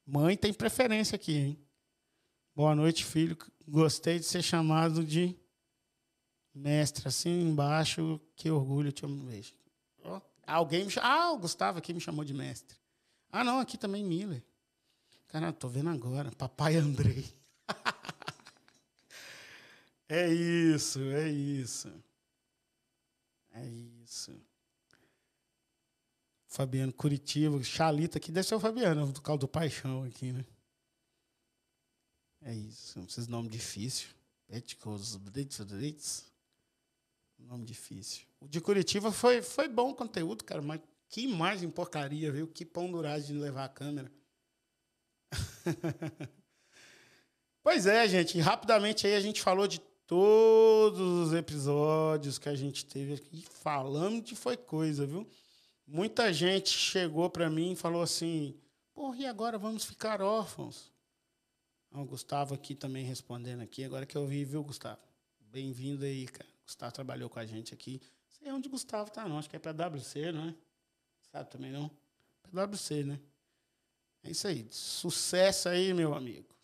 Mãe tem preferência aqui, hein? Boa noite, filho. Gostei de ser chamado de mestre. Assim embaixo, que orgulho te vejo. Oh, alguém me Ah, o Gustavo aqui me chamou de mestre. Ah, não, aqui também Miller. Cara, tô vendo agora. Papai Andrei. é isso, é isso. É isso. Fabiano Curitiba, Chalita aqui, deve ser o Fabiano, do caldo do Paixão aqui, né? É isso. Esses nomes difíceis. Éticos, Nome difícil. O de Curitiba foi, foi bom conteúdo, cara, mas que imagem porcaria, viu? Que pão duragem de levar a câmera. pois é, gente. Rapidamente aí a gente falou de todos os episódios que a gente teve aqui. Falando de foi coisa, viu? Muita gente chegou para mim e falou assim: Porra, e agora vamos ficar órfãos? O Gustavo aqui também respondendo aqui. Agora que eu vi, viu, Gustavo? Bem-vindo aí, cara. Gustavo trabalhou com a gente aqui. Não sei onde o Gustavo tá, não. Acho que é para WC, não é? Sabe também não? Para WC, né? É isso aí. Sucesso aí, meu amigo.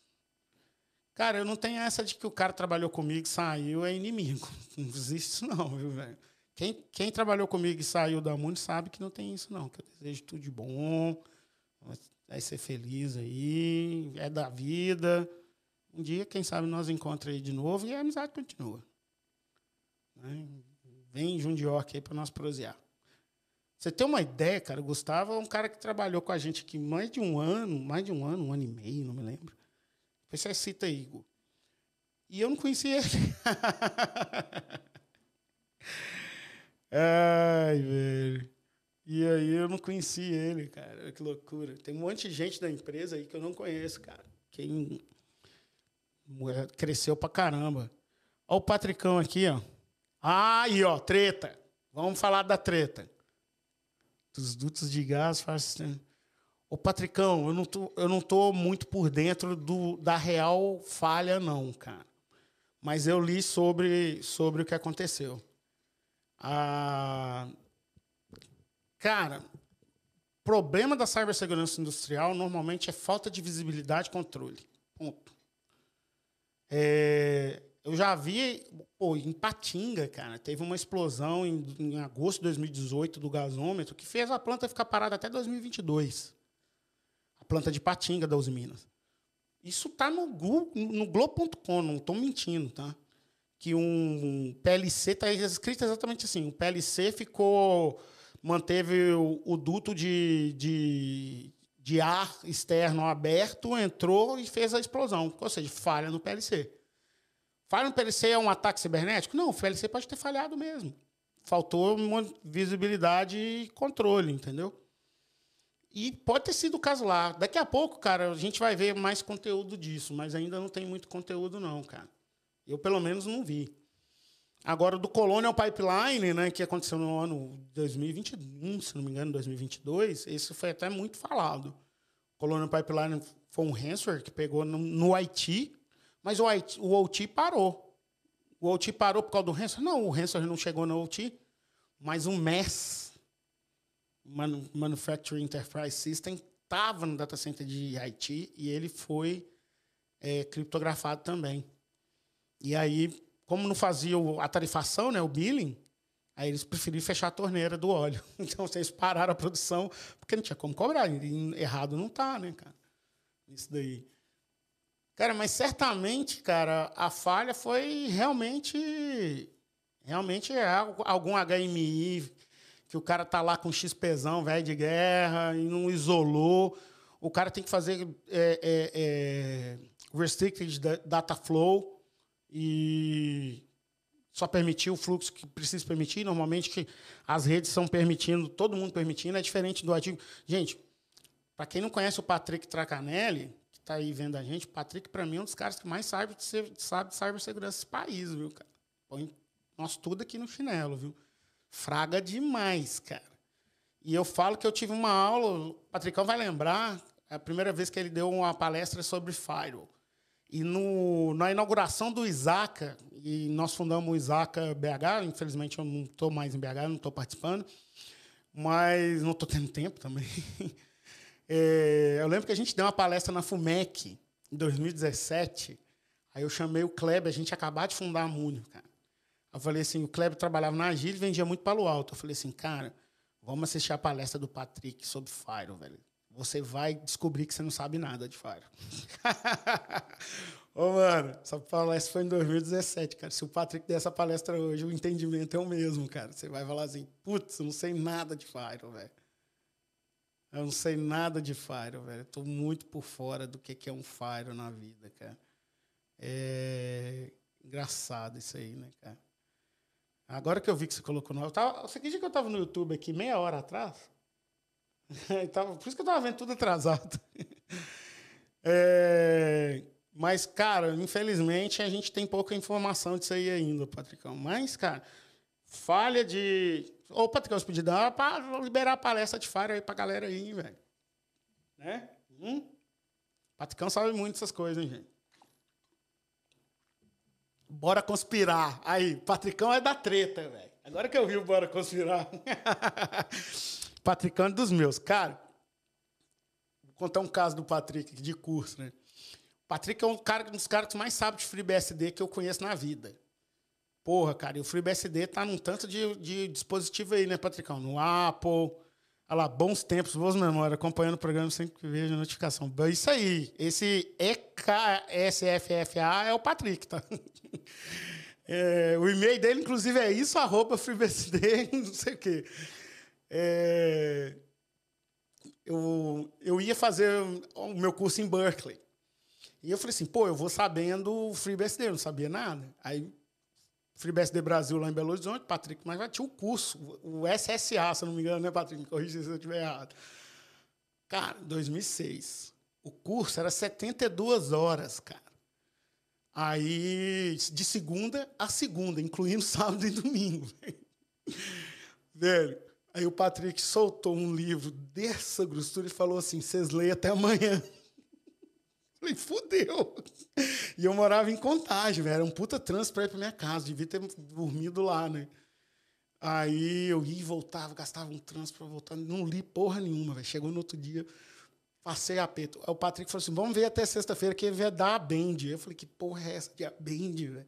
Cara, eu não tenho essa de que o cara trabalhou comigo saiu é inimigo. Não existe isso não, viu, velho? Quem, quem trabalhou comigo e saiu da Mundo sabe que não tem isso não. Que eu desejo tudo de bom, vai ser feliz aí, é da vida. Um dia, quem sabe, nós encontramos aí de novo e a amizade continua. Né? Vem Jundiorque aí para nós prosear. Você tem uma ideia, cara, o Gustavo é um cara que trabalhou com a gente aqui mais de um ano, mais de um ano, um ano e meio, não me lembro. Depois você cita aí, Igor. E eu não conhecia ele. Ai, velho. E aí eu não conhecia ele, cara. Que loucura. Tem um monte de gente da empresa aí que eu não conheço, cara. Quem cresceu pra caramba. Olha o Patricão aqui, ó. Aí, ó, treta. Vamos falar da treta dos dutos de gás faz. Ô, Patricão, eu não tô, eu não tô muito por dentro do, da real falha, não, cara. Mas eu li sobre, sobre o que aconteceu. Ah, cara, problema da cibersegurança industrial normalmente é falta de visibilidade e controle. Ponto. É, eu já vi, pô, em Patinga, cara, teve uma explosão em, em, agosto de 2018 do gasômetro que fez a planta ficar parada até 2022. A planta de Patinga da Minas. Isso tá no, no Globo.com, não estou mentindo, tá? Que um PLC está escrito exatamente assim: o PLC ficou. manteve o, o duto de, de, de ar externo aberto, entrou e fez a explosão. Ou seja, falha no PLC. Falha no PLC é um ataque cibernético? Não, o PLC pode ter falhado mesmo. Faltou visibilidade e controle, entendeu? E pode ter sido o caso lá. Daqui a pouco, cara, a gente vai ver mais conteúdo disso, mas ainda não tem muito conteúdo, não, cara. Eu, pelo menos, não vi. Agora, do Colonial Pipeline, né, que aconteceu no ano 2021, se não me engano, 2022, esse foi até muito falado. O Colonial Pipeline foi um ransomware que pegou no, no Haiti, mas o, IT, o OT parou. O OT parou por causa do ransomware? Não, o ransomware não chegou no OT, mas o MES, Manufacturing Enterprise System, estava no data center de IT e ele foi é, criptografado também. E aí como não fazia a tarifação, né, o billing, aí eles preferiram fechar a torneira do óleo. Então, vocês pararam a produção, porque não tinha como cobrar. Errado não tá, né, cara? Isso daí. Cara, mas certamente, cara, a falha foi realmente. Realmente é algum HMI que o cara tá lá com XPzão, velho de guerra, e não isolou. O cara tem que fazer é, é, é, restricted da- data flow e só permitir o fluxo que precisa permitir. Normalmente que as redes estão permitindo, todo mundo permitindo, é diferente do artigo. Gente, para quem não conhece o Patrick Tracanelli, que está aí vendo a gente, o Patrick, para mim, é um dos caras que mais sabe de, sabe de cibersegurança desse país, viu, cara? Põe nós tudo aqui no chinelo, viu? Fraga demais, cara. E eu falo que eu tive uma aula, o Patricão vai lembrar, a primeira vez que ele deu uma palestra sobre Firewall. E no, na inauguração do Isaca, e nós fundamos o Isaca BH, infelizmente eu não estou mais em BH, não estou participando, mas não estou tendo tempo também. É, eu lembro que a gente deu uma palestra na FUMEC em 2017. Aí eu chamei o Kleber, a gente ia acabar de fundar a Múnio, cara. Eu falei assim, o Kleber trabalhava na Agile e vendia muito Palo Alto. Eu falei assim, cara, vamos assistir a palestra do Patrick sobre Fire, velho. Você vai descobrir que você não sabe nada de Fire. Ô, mano, essa palestra foi em 2017, cara. Se o Patrick der essa palestra hoje, o entendimento é o mesmo, cara. Você vai falar assim, putz, eu não sei nada de Fire, velho. Eu não sei nada de Fire, velho. Eu tô muito por fora do que é um Fire na vida, cara. É engraçado isso aí, né, cara? Agora que eu vi que você colocou no. Tava, você acredita que eu tava no YouTube aqui meia hora atrás? Tava- por isso que eu tava vendo tudo atrasado. É, mas, cara, infelizmente a gente tem pouca informação disso aí ainda, Patricão. Mas, cara, falha de. Ô, Patricão, você podia dar para liberar a palestra de Fire aí pra galera aí, velho. Né? Hum? Patricão sabe muito dessas coisas, hein, gente? Bora conspirar. Aí, Patricão é da treta, velho. Agora que eu vi o Bora Conspirar. Patricão é dos meus. Cara, vou contar um caso do Patrick de curso, né? O Patrick é um, cara, um dos caras que mais sabe de FreeBSD que eu conheço na vida. Porra, cara, e o FreeBSD tá num tanto de, de dispositivo aí, né, Patricão? No Apple. Olha lá, bons tempos, boas memórias, acompanhando o programa sempre que vejo a notificação. Isso aí, esse EKSFFA é o Patrick, tá? É, o e-mail dele, inclusive, é isso, arroba FreeBSD, não sei o quê. É, eu, eu ia fazer o meu curso em Berkeley. E eu falei assim, pô, eu vou sabendo FreeBSD, eu não sabia nada. Aí, FreeBSD Brasil lá em Belo Horizonte, Patrick, mas já tinha o curso, o SSA, se eu não me engano, né, Patrick? Me corrija se eu estiver errado. Cara, 2006. O curso era 72 horas, cara. Aí, de segunda a segunda, incluindo sábado e domingo. Velho, aí o Patrick soltou um livro dessa grossura e falou assim: vocês leem até amanhã. Falei, fudeu. E eu morava em Contagem, velho. Era um puta trânsito pra ir pra minha casa. Devia ter dormido lá, né? Aí eu ia e voltava, gastava um trânsito pra voltar. Não li porra nenhuma, velho. Chegou no outro dia, passei apeto. Aí o Patrick falou assim: vamos ver até sexta-feira que ele vai dar a Band. Eu falei, que porra é essa de a Band, velho?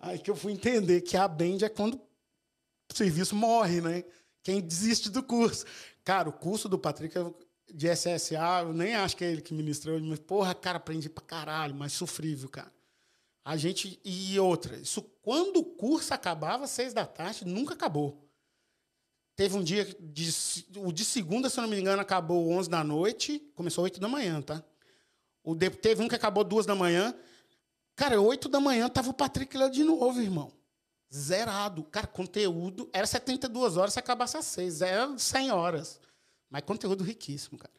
Aí que eu fui entender que a Band é quando o serviço morre, né? Quem desiste do curso. Cara, o curso do Patrick é de SSA, eu nem acho que é ele que ministrou, mas, porra, cara, aprendi pra caralho, mas sofrível, cara. A gente. E outra, isso quando o curso acabava, seis da tarde, nunca acabou. Teve um dia, de, o de segunda, se eu não me engano, acabou 11 da noite, começou 8 da manhã, tá? O teve um que acabou duas da manhã. Cara, 8 da manhã tava o Patrick lá de novo, irmão. Zerado. Cara, conteúdo. Era 72 horas se acabasse às 6. Era 100 horas. Mas conteúdo riquíssimo, cara.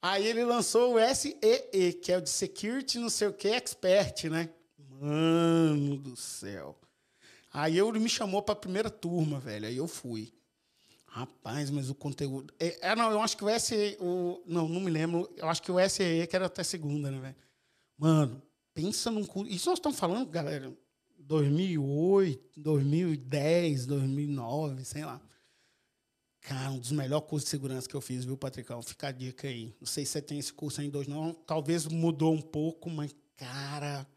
Aí ele lançou o SEE, que é o de Security, não sei o que, Expert, né? Mano do céu. Aí ele me chamou para a primeira turma, velho. Aí eu fui. Rapaz, mas o conteúdo. É, é, não, eu acho que o SE. O, não, não me lembro. Eu acho que o SEE que era até segunda, né, velho? Mano, pensa num curso. Isso nós estamos falando, galera, 2008, 2010, 2009, sei lá. Cara, um dos melhores cursos de segurança que eu fiz, viu, Patricão? Fica a dica aí. Não sei se você tem esse curso ainda hoje, não. Talvez mudou um pouco, mas, cara,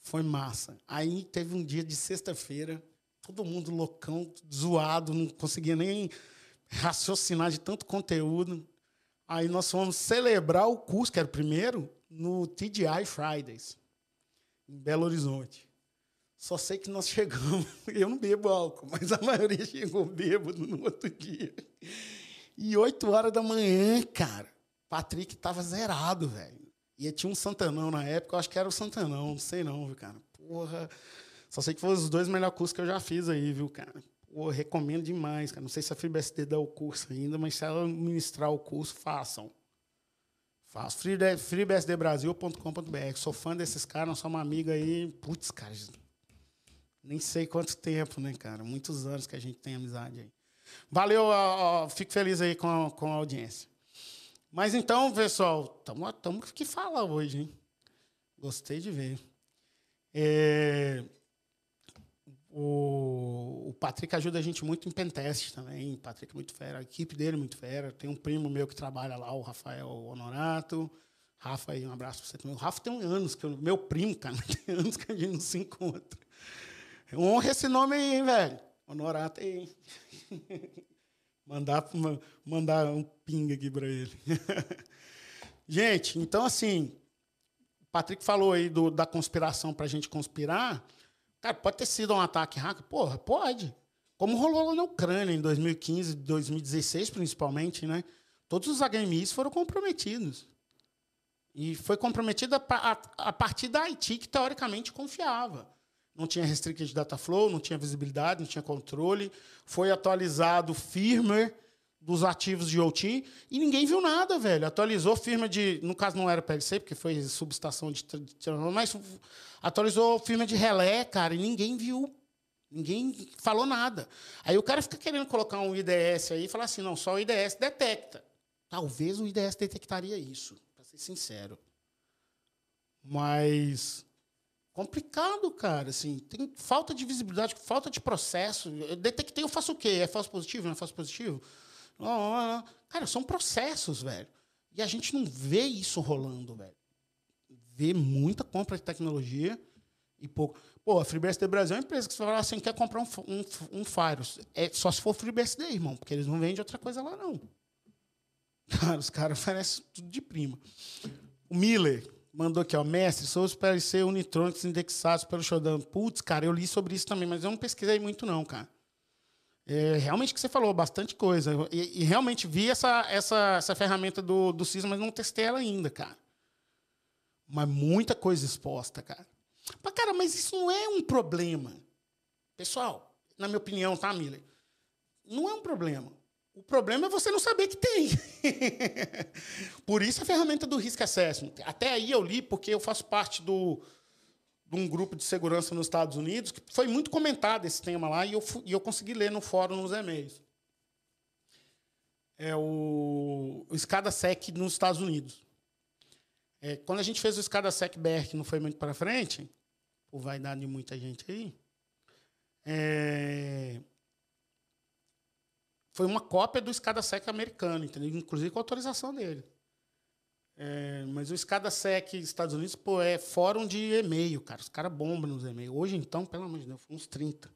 Foi massa. Aí teve um dia de sexta-feira, todo mundo loucão, zoado, não conseguia nem raciocinar de tanto conteúdo. Aí nós fomos celebrar o curso, que era o primeiro, no TDI Fridays, em Belo Horizonte. Só sei que nós chegamos, eu não bebo álcool, mas a maioria chegou bêbado no outro dia. E oito horas da manhã, cara, Patrick tava zerado, velho. E tinha um Santanão na época, eu acho que era o Santanão, não sei não, viu, cara. Porra, só sei que foram os dois melhores cursos que eu já fiz aí, viu, cara. Pô, recomendo demais, cara. Não sei se a FreeBSD dá o curso ainda, mas se ela ministrar o curso, façam. Faço. freebsdbrasil.com.br. Sou fã desses caras, somos uma amiga aí. Putz, cara, nem sei quanto tempo, né, cara? Muitos anos que a gente tem amizade aí. Valeu, ó, ó, fico feliz aí com a, com a audiência. Mas então, pessoal, estamos que fala hoje, hein? Gostei de ver. É, o, o, Patrick ajuda a gente muito em pentest também. O Patrick é muito fera, a equipe dele é muito fera. Tem um primo meu que trabalha lá, o Rafael Honorato. Rafa, aí, um abraço para você também. O Rafa tem anos, que eu, meu primo, cara, tem anos que a gente não se encontra. Honra esse nome aí, hein, velho. Honorato aí. mandar, mandar um ping aqui para ele. gente, então assim, o Patrick falou aí do, da conspiração para a gente conspirar. Cara, pode ter sido um ataque hacker? Porra, pode. Como rolou lá na Ucrânia em 2015, 2016 principalmente, né? Todos os HMIs foram comprometidos. E foi comprometida a, a, partir da IT, que teoricamente confiava não tinha restricted data flow, não tinha visibilidade, não tinha controle. Foi atualizado firmware dos ativos de OT e ninguém viu nada, velho. Atualizou firma de, no caso não era PLC, porque foi subestação de, mas atualizou firma de relé, cara, e ninguém viu. Ninguém falou nada. Aí o cara fica querendo colocar um IDS aí e falar assim, não, só o IDS detecta. Talvez o IDS detectaria isso, para ser sincero. Mas complicado, cara. Assim, tem falta de visibilidade, falta de processo. Eu detectei, eu faço o quê? É falso positivo? Não é falso positivo? Não, não, não. Cara, são processos, velho. E a gente não vê isso rolando, velho. Vê muita compra de tecnologia e pouco. Pô, a FreeBSD Brasil é uma empresa que você fala assim, quer comprar um, um, um Firus. É só se for FreeBSD, irmão, porque eles não vendem outra coisa lá, não. Cara, os caras oferecem tudo de prima. O Miller, mandou aqui, ó, mestre, sou os PLC Unitronics indexados pelo Shodan. Putz, cara, eu li sobre isso também, mas eu não pesquisei muito não, cara. É, realmente que você falou, bastante coisa. E, e, realmente vi essa, essa, essa ferramenta do, do CISA, mas não testei ela ainda, cara. Mas muita coisa exposta, cara. Mas, cara, mas isso não é um problema. Pessoal, na minha opinião, tá, Miller? Não é um problema. O problema é você não saber que tem. Por isso a ferramenta do Risk Assessment. Até aí eu li, porque eu faço parte do, de um grupo de segurança nos Estados Unidos, que foi muito comentado esse tema lá, e eu, e eu consegui ler no fórum, nos e-mails. É o, o SCADA-SEC nos Estados Unidos. É, quando a gente fez o SCADA-SEC BR, que não foi muito para frente, por vaidade de muita gente aí, é, foi uma cópia do SCADA-SEC americano, entendeu? inclusive com a autorização dele. É, mas o SCADA-SEC Estados Unidos pô, é fórum de e-mail, cara. Os caras bombam nos e-mails. Hoje, então, pelo amor de Deus, uns 30.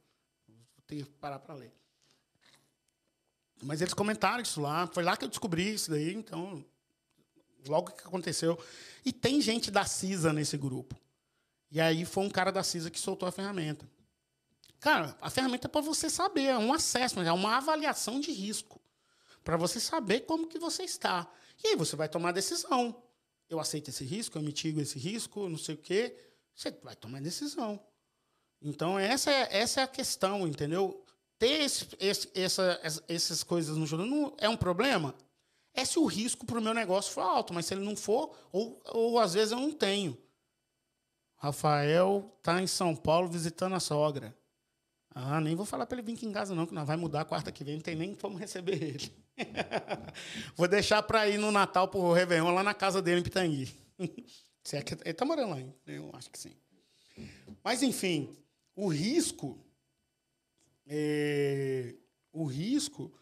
Vou ter que parar para ler. Mas eles comentaram isso lá. Foi lá que eu descobri isso daí, então, logo que aconteceu. E tem gente da CISA nesse grupo. E aí foi um cara da CISA que soltou a ferramenta. Cara, a ferramenta é para você saber, é um acesso, é uma avaliação de risco. Para você saber como que você está. E aí você vai tomar a decisão. Eu aceito esse risco, eu mitigo esse risco, não sei o quê. Você vai tomar a decisão. Então, essa é, essa é a questão, entendeu? Ter esse, esse, essa, essas coisas no jornal não é um problema? É se o risco para o meu negócio for alto, mas se ele não for, ou, ou às vezes eu não tenho. Rafael está em São Paulo visitando a sogra. Ah, nem vou falar para ele vir aqui em casa, não, que nós vai mudar quarta que vem, não tem nem como receber ele. vou deixar para ir no Natal para o Réveillon lá na casa dele em Pitangui. Se é que ele está morando lá, hein? eu acho que sim. Mas, enfim, o risco. É, o risco.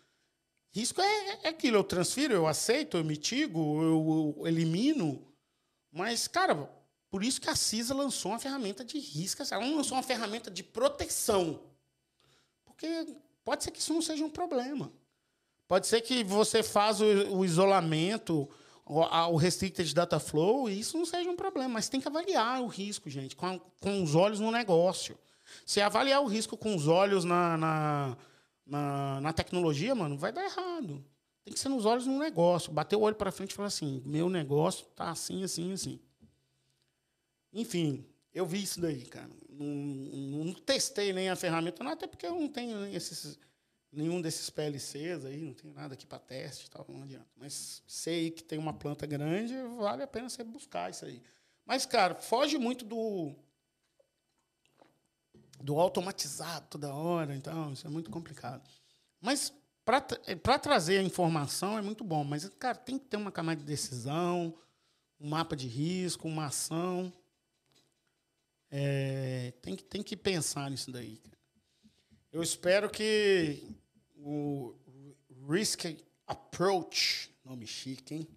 Risco é, é aquilo, eu transfiro, eu aceito, eu mitigo, eu, eu elimino. Mas, cara, Por isso que a CISA lançou uma ferramenta de risco. Ela não lançou uma ferramenta de proteção. Porque pode ser que isso não seja um problema. Pode ser que você faz o, o isolamento, o, o restricted data flow, e isso não seja um problema. Mas tem que avaliar o risco, gente, com, a, com os olhos no negócio. Se avaliar o risco com os olhos na, na, na, na tecnologia, mano, vai dar errado. Tem que ser nos olhos no negócio. Bater o olho para frente e falar assim: meu negócio tá assim, assim, assim. Enfim, eu vi isso daí, cara. Não, não, testei nem a ferramenta, não, até porque eu não tenho esses, nenhum desses PLCs aí, não tenho nada aqui para teste tal, não adianta. Mas sei que tem uma planta grande, vale a pena você buscar isso aí. Mas, cara, foge muito do do automatizado toda hora, então isso é muito complicado. Mas para trazer a informação é muito bom, mas, cara, tem que ter uma camada de decisão, um mapa de risco, uma ação. É, tem, que, tem que pensar nisso daí. Eu espero que o Risk Approach, nome chique, hein?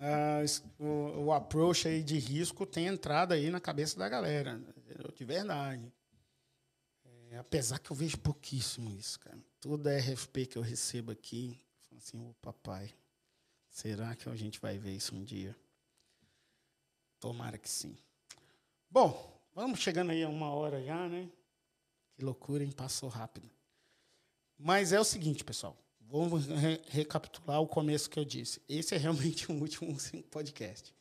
Uh, o, o approach aí de risco tem entrado aí na cabeça da galera, de verdade. É, apesar que eu vejo pouquíssimo isso, cara. Toda RFP que eu recebo aqui, eu falo assim, ô papai, será que a gente vai ver isso um dia? Tomara que sim. Bom, vamos chegando aí a uma hora já, né? Que loucura, hein? Passou rápido. Mas é o seguinte, pessoal. Vamos re recapitular o começo que eu disse. Esse é realmente o último podcast.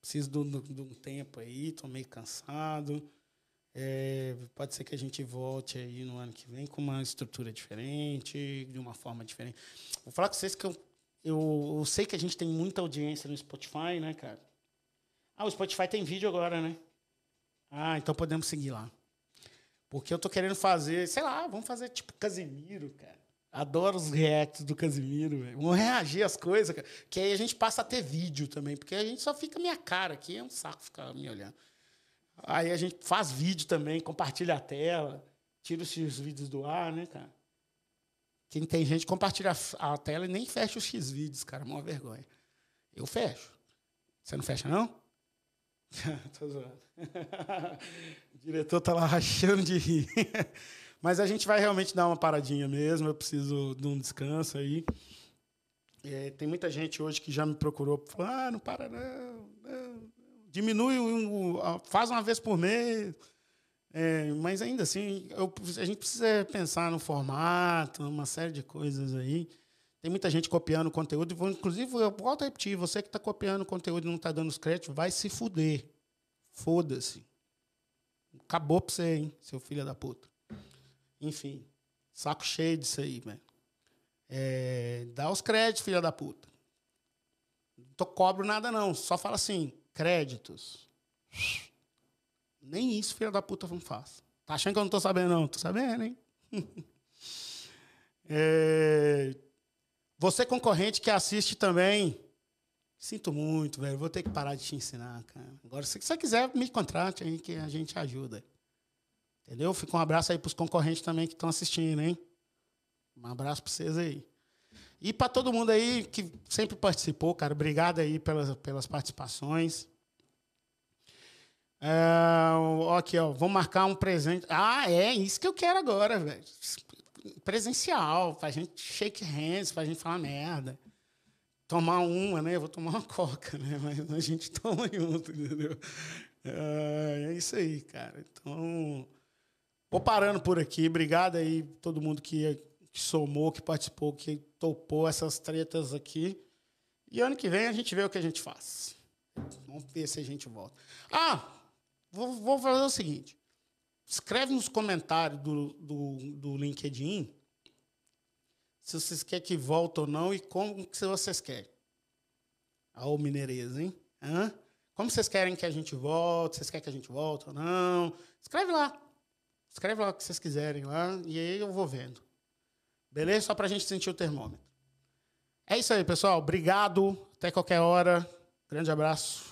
Preciso de um tempo aí, estou meio cansado. É, pode ser que a gente volte aí no ano que vem com uma estrutura diferente, de uma forma diferente. Vou falar com vocês que eu, eu, eu, sei que a gente tem muita audiência no Spotify, né, cara? Ah, o Spotify tem vídeo agora, né? Ah, então podemos seguir lá. Porque eu tô querendo fazer, sei lá, vamos fazer tipo Casimiro, cara. Adoro os reacts do Casimiro, velho. Vamos reagir às coisas, cara. Que aí a gente passa a ter vídeo também, porque a gente só fica minha cara aqui, é um saco ficar me olhando. Aí a gente faz vídeo também, compartilha a tela, tira os vídeos do ar, né, cara? Quem tem gente compartilha a tela e nem fecha os X vídeos, cara, uma vergonha. Eu fecho. Você não fecha, não? Tô zoando. o diretor tá lá rachando de rir. Mas a gente vai realmente dar uma paradinha mesmo. Eu preciso de um descanso aí. É, tem muita gente hoje que já me procurou, falou, ah, não para não, não, diminui, faz uma vez por mês. É, mas ainda assim, eu, a gente precisa pensar no formato, uma série de coisas aí. Tem muita gente copiando conteúdo. Inclusive, eu volto a repetir: você que está copiando conteúdo e não está dando os créditos, vai se fuder. Foda-se. Acabou para você, hein, seu filho da puta. Enfim, saco cheio disso aí, velho. É, dá os créditos, filha da puta. Não cobro nada, não. Só fala assim: créditos. Nem isso, filha da puta, não faz. Tá achando que eu não tô sabendo, não? Tô sabendo, hein? é... Você, concorrente que assiste também, sinto muito, velho. Vou ter que parar de te ensinar, cara. Agora, se você quiser, me contrate aí que a gente ajuda. Entendeu? Fica um abraço aí pros concorrentes também que estão assistindo, hein? Um abraço para vocês aí. E para todo mundo aí que sempre participou, cara, obrigado aí pelas, pelas participações. É, aqui, ó, vou marcar um presente. Ah, é isso que eu quero agora, velho. Presencial, pra gente shake hands, pra gente falar merda. Tomar uma, né? Eu vou tomar uma coca, né? Mas a gente toma junto, entendeu? É, é isso aí, cara. Então, vou parando por aqui. Obrigado aí todo mundo que que somou, que participou, que topou essas tretas aqui. E ano que vem a gente vê o que a gente faz. Vamos ver se a gente volta. Ah, vou, vou fazer o seguinte. Escreve nos comentários do, do, do LinkedIn se vocês querem que volte ou não e como que vocês querem. Ô, mineireza, hein? Hã? Como vocês querem que a gente volte? Vocês querem que a gente volte ou não? Escreve lá. Escreve lá o que vocês quiserem lá e aí eu vou vendo. Beleza? Só para a gente sentir o termômetro. É isso aí, pessoal. Obrigado. Até qualquer hora. Grande abraço.